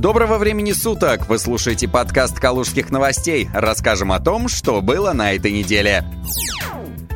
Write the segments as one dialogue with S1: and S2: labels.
S1: Доброго времени суток! Вы слушаете подкаст «Калужских новостей». Расскажем о том, что было на этой неделе.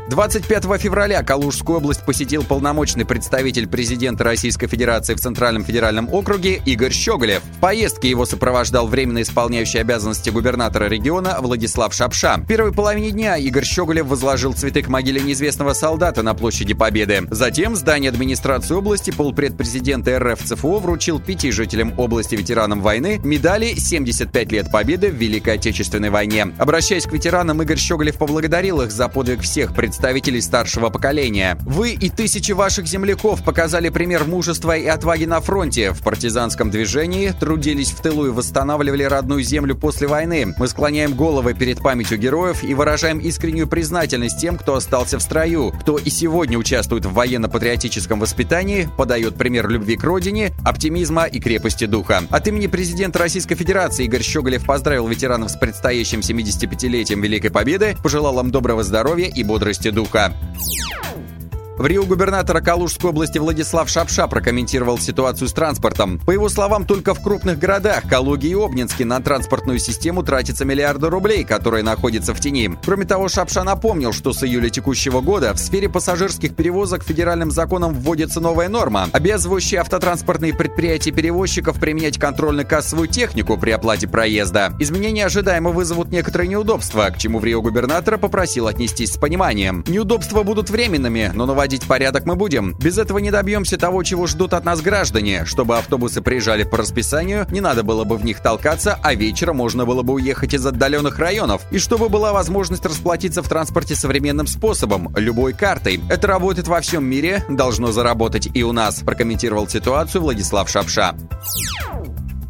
S1: 25 февраля Калужскую область посетил полномочный представитель президента Российской Федерации в Центральном федеральном округе Игорь Щеголев. В поездке его сопровождал временно исполняющий обязанности губернатора региона Владислав Шапша. В первой половине дня Игорь Щеголев возложил цветы к могиле неизвестного солдата на площади Победы. Затем в здании администрации области полпред президента РФ ЦФО вручил пяти жителям области ветеранам войны медали «75 лет Победы в Великой Отечественной войне». Обращаясь к ветеранам, Игорь Щеголев поблагодарил их за подвиг всех представителей представителей старшего поколения. Вы и тысячи ваших земляков показали пример мужества и отваги на фронте. В партизанском движении трудились в тылу и восстанавливали родную землю после войны. Мы склоняем головы перед памятью героев и выражаем искреннюю признательность тем, кто остался в строю, кто и сегодня участвует в военно-патриотическом воспитании, подает пример любви к родине, оптимизма и крепости духа. От имени президента Российской Федерации Игорь Щеголев поздравил ветеранов с предстоящим 75-летием Великой Победы, пожелал им доброго здоровья и бодрости духа. В Рио губернатора Калужской области Владислав Шапша прокомментировал ситуацию с транспортом. По его словам, только в крупных городах Калуге и Обнинске на транспортную систему тратится миллиарды рублей, которые находятся в тени. Кроме того, Шапша напомнил, что с июля текущего года в сфере пассажирских перевозок федеральным законом вводится новая норма, обязывающая автотранспортные предприятия перевозчиков применять контрольно-кассовую технику при оплате проезда. Изменения ожидаемо вызовут некоторые неудобства, к чему в Рио губернатора попросил отнестись с пониманием. Неудобства будут временными, но новая наводить порядок мы будем. Без этого не добьемся того, чего ждут от нас граждане. Чтобы автобусы приезжали по расписанию, не надо было бы в них толкаться, а вечером можно было бы уехать из отдаленных районов. И чтобы была возможность расплатиться в транспорте современным способом, любой картой. Это работает во всем мире, должно заработать и у нас, прокомментировал ситуацию Владислав Шапша.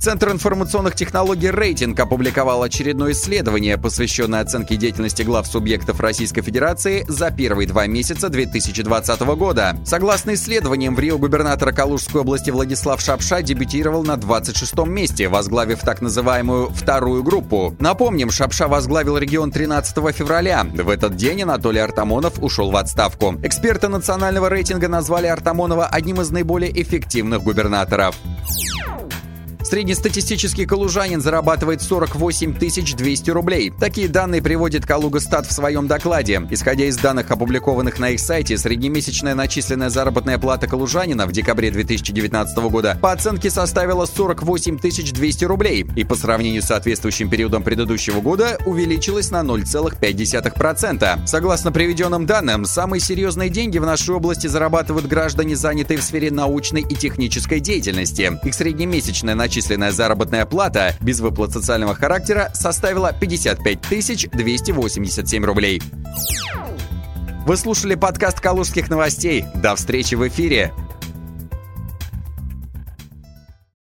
S1: Центр информационных технологий «Рейтинг» опубликовал очередное исследование, посвященное оценке деятельности глав субъектов Российской Федерации за первые два месяца 2020 года. Согласно исследованиям, в Рио губернатора Калужской области Владислав Шапша дебютировал на 26-м месте, возглавив так называемую вторую группу. Напомним, Шапша возглавил регион 13 февраля. В этот день Анатолий Артамонов ушел в отставку. Эксперты национального рейтинга назвали Артамонова одним из наиболее эффективных губернаторов. Среднестатистический калужанин зарабатывает 48 200 рублей. Такие данные приводит Калуга-Стат в своем докладе. Исходя из данных, опубликованных на их сайте, среднемесячная начисленная заработная плата калужанина в декабре 2019 года по оценке составила 48 200 рублей и по сравнению с соответствующим периодом предыдущего года увеличилась на 0,5%. Согласно приведенным данным, самые серьезные деньги в нашей области зарабатывают граждане, занятые в сфере научной и технической деятельности. Их среднемесячная начисленная начисленная заработная плата без выплат социального характера составила 55 287 рублей. Вы слушали подкаст «Калужских новостей». До встречи в эфире.